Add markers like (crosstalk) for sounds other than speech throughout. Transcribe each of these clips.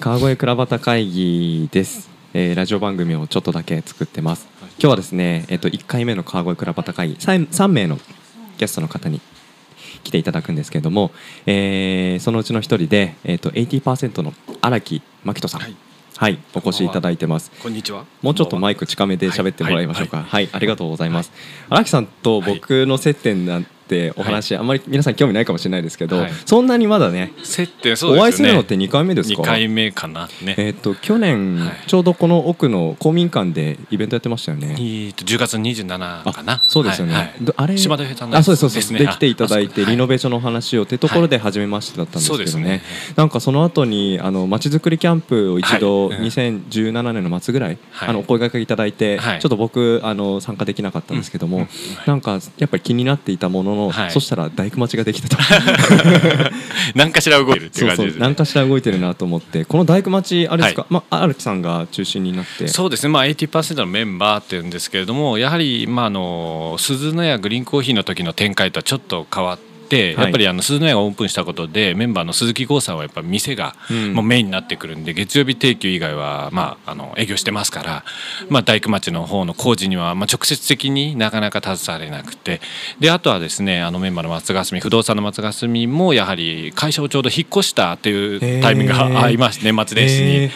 川越倉端会議です、えーラジオ番組をちょっとだけ作ってます。今日はですね、えっと1回目の川越倉端会議 3, 3名のゲストの方に来ていただくんですけれども、えーそのうちの一人で、えっと80%の荒木真人さん。はい。はい、お越しいただいてます。こんにちは。もうちょっとマイイク近めで喋ってもらいましょうか。は、はい。ありがとうございます。荒木さんと僕の接点なんてお話、あんまり皆さん興味ないかもしれないですけど、はい。そんなにまだね、接点そうですよね。お会いするのって2回目ですか？二回目かな。ね。えっ、と去年、はい。ちょうどこの奥の公民館でイベントやってましたよね。えーと10月27かな。そうですよね。はいはい。どあれ島田平さんのあそうですそうです。ですね。ていただいてリノベーションの話をってところで初めましてだったんですけどね。そうですね。なんかその後にあのまちづくりキャンプを一度はい。うん2017年の末ぐらい、はい。あのお声掛けいただいて、はい。ちょっと僕あの参加できなかったんですけども、うん。うん。なんかやっぱり気になっていたものの、はいそしたら大工町ができてた。(laughs) 何かしら動いてるっていそう感じですね。何かしら動いてるなと思ってこの大工町あれですか、まあ荒木さんが中心になってそうですね、まあ、80%のメンバーっていうんですけれどもやはり、まあ、あの鈴の屋グリーンコーヒーの時の展開とはちょっと変わって。はい。やっぱりあの鈴の屋がオープンしたことでメンバーの鈴木剛さんはやっぱ店がうん。もうメインになってくるんで月曜日定休以外はまああの営業してますから、まあ、大工町の方の工事にはまあ直接的になかなか携われなくて。であとはですねあのメンバーの松ヶ澄不動産の松ヶ澄もやはり会社をちょうど引っ越したっていうタイミングがありまして年末年始に。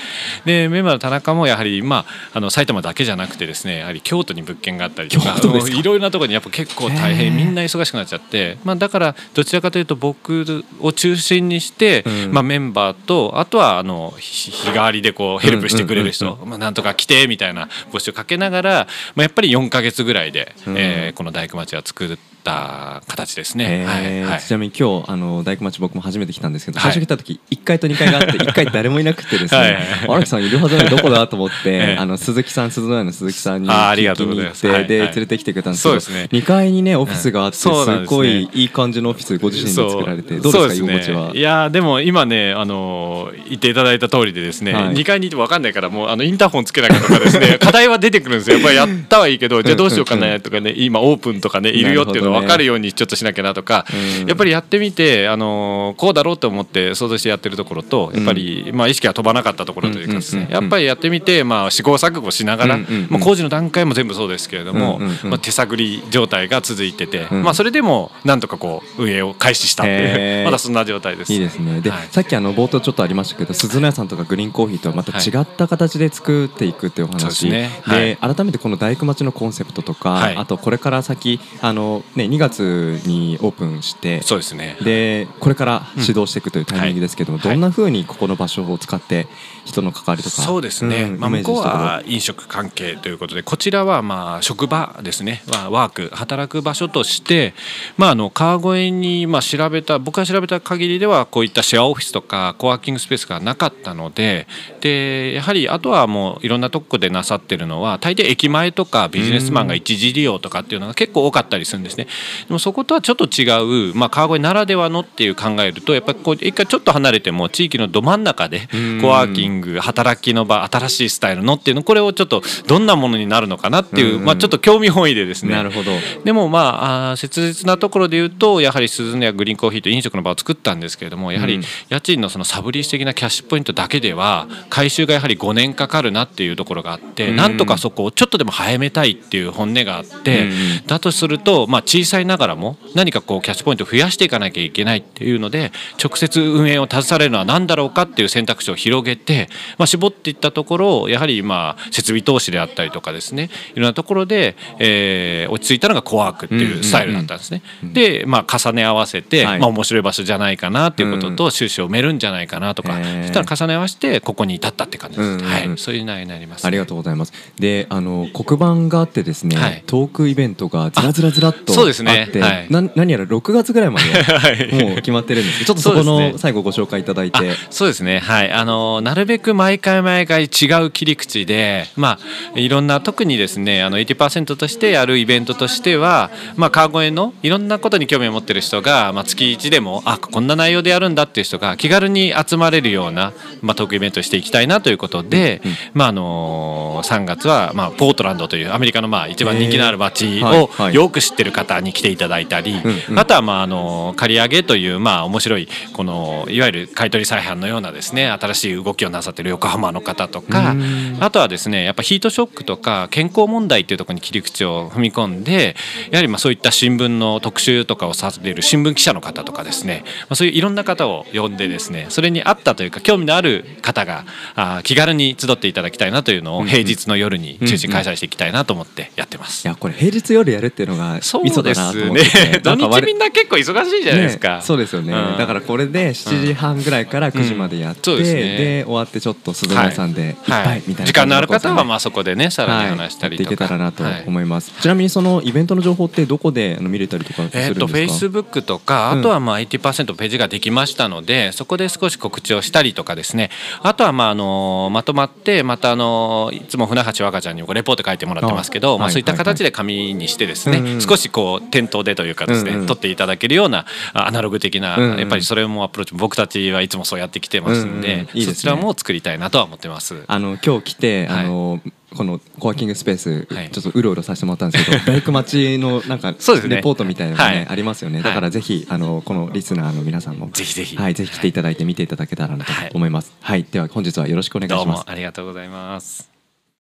でメンバーの田中もやはり、まあ、あの埼玉だけじゃなくてですねやはり京都に物件があったりとかいろいろなところにやっぱ結構大変みんな忙しくなっちゃって、まあ、だからどちらかというと僕を中心にして、うん。まあ、メンバーとあとはあの日日替わりでこうヘルプしてくれる人、まあ、なんとか来てみたいな募集をかけながら、まあ、やっぱり4か月ぐらいで、うん。えーこの大工町は作った形ですね。えーはいはい。ちなみに今日あの大工町僕も初めて来たんですけど、はい。最初来た時1階と2階があって (laughs) 1階誰もいなくてですね。はい。はいはい荒木さんいるはずなのにどこだと思って、(laughs) ええ。あの鈴木さん鈴の屋の鈴木さんにあーありが聞きに行っとうございます。てではいはい。連れてきてくれたんですけどそうですね。2階にねオフィスがあってすごいいい感じのオフィスご自身で作られてどうですか居心地は？いやーでも今ねあのー言っていただいた通りでですね、はい。2階にいても分かんないからもうあのインターホンつけなきゃとかですね (laughs) 課題は出てくるんですよ。やっぱりやったはいいけどじゃあどうしようかなとかね今オープンとかねいるよっていうの分かるようにちょっとしなきゃなとか、うん。やっぱりやってみて、あのーこうだろうと思って想像してやってるところとやっぱり、まあ、意識が飛ばなかったところというかですね、やっぱりやってみて、まあ、試行錯誤しながら、まあ、工事の段階も全部そうですけれども、まあ、手探り状態が続いてて、うん。まあ、それでもなんとかこう運営を開始したっていう (laughs) まだそんな状態です。いいですね。で、はい。さっきあの冒頭ちょっとありましたけど鈴の屋さんとかグリーンコーヒーとはまた違った形で作っていくっていうお話。そうですね。で改めてこの大工町のコンセプトとか、はい。あとこれから先あの、ね、2月にオープンしてそうですね。でこれから指導していくというタイミングですけども、はい。どんなふうにここの場所を使って人の関わりとかそうですね、んまあ、向こうは飲食関係ということでこちらはまあ職場ですね、まあ、ワーク働く場所として、まあ、あの川越にまあ調べた僕が調べた限りではこういったシェアオフィスとかコワーキングスペースがなかったのででやはりあとはもういろんなとこでなさってるのは大抵駅前とかビジネスマンが一時利用とかっていうのが結構多かったりするんですね。でもそことはちょっと違う、まあ、川越ならではのっていう考えるとやっぱりこう一回ちょっと離れても地域のど真ん中でうん。コワーキング働きの場新しいスタイルのっていうのこれをちょっとどんなものになるのかなっていう、うん。まあ、ちょっと興味本位でですね。なるほど。でもまあ切実なところで言うとやはり鈴の屋グリーンコーヒーと飲食の場を作ったんですけれどもやはりうん家賃のそのサブリース的なキャッシュポイントだけでは回収がやはり5年かかるなっていうところがあって、うん。なんとかそこをちょっとでも早めたいっていう本音があって、うん。だとすると、まあ、小さいながらも何かこうキャッシュポイントを増やしていかなきゃいけないっていうので直接運営を携われるのは何だろうかっていう選択肢を広げて、まあ、絞っていったところやはりまあ設備投資であったりとかですねいろんなところで、えー落ち着いたのがコワークっていうスタイルだったんですね。で、まあ、重ね合わせて、はい。まあ、面白い場所じゃないかなっていうことと収支を埋めるんじゃないかなとか、へー。そしたら重ね合わせてここに至ったって感じです、うんうんうん。はい、そういう内容になります、ありがとうございます。で、あの黒板があってですね、はい。トークイベントがずらずらずらっとあそうですね。はい。な何やら6月ぐらいまで (laughs) はい。もう決まってるんです。けど、ちょっとそこの最後ご紹介いただいて、あそうですね。はい。あのなるべく毎回毎回違う切り口でまあいろんな特にですねあの80%としてやるイベントとしてはまあ川越のいろんなことに興味を持ってる人が、まあ、月1でもあこんな内容でやるんだっていう人が気軽に集まれるような、まあ、トークイベントをしていきたいなということで、まああの3月は、まあ、ポートランドというアメリカのまあ一番人気のある街をはい。よく知ってる方方に来ていただいたり、うんうん。あとはまああの借り上げというまあ面白いこのいわゆる買取再販のようなですね新しい動きをなさっている横浜の方とかうん。あとはですねやっぱヒートショックとか健康問題っていうところに切り口を踏み込んでやはりまあそういった新聞の特集とかをされる新聞記者の方とかですね、まあ、そういういろんな方を呼んでですねそれに合ったというか興味のある方があー気軽に集っていただきたいなというのを平日の夜に中心開催していきたいなと思ってやってます。いやこれ平日夜やるっていうのがそうミソだですなと思っててね。土日みんな結構忙しいじゃないですか。ね。そうですよね、うん。だからこれで7時半ぐらいから9時までやって、うん。そうですね。で終わってちょっと鈴屋さんでい。っぱいはい。みたいな時間のある方はまああそこでねさらに話したりとか、やっていけたらなとはい。思います、ちなみにそのイベントの情報ってどこで見れたりとかするんですか、えー、とフェイスブックとか、うん。あとはまあ80%ページができましたのでそこで少し告知をしたりとかですね。あとはまああのまとまってまたあのいつも船橋若ちゃんにレポート書いてもらってますけどまあ、あはい。そういった形で紙にしてですね、うんうん。少しこう店頭でというかですね、うんうん。撮っていただけるようなあアナログ的な、うんうん。やっぱりそれもアプローチ僕たちはいつもそうやってきてますんで,、うんうん。いいですね。そちらも作りたいなとは思ってます。あの今日来て、はい。あのこのコワーキングスペース、はい。ちょっとうろうろさせてもらったんですけど大工町のなんかレポートみたいなのがね、はい。ありますよね。はい。だからぜひあのこのリスナーの皆さんもぜひぜひ。はい、ぜひ来ていただいて見ていただけたらなとはい。思います、はい。では本日はよろしくお願いします。ありがとうございます。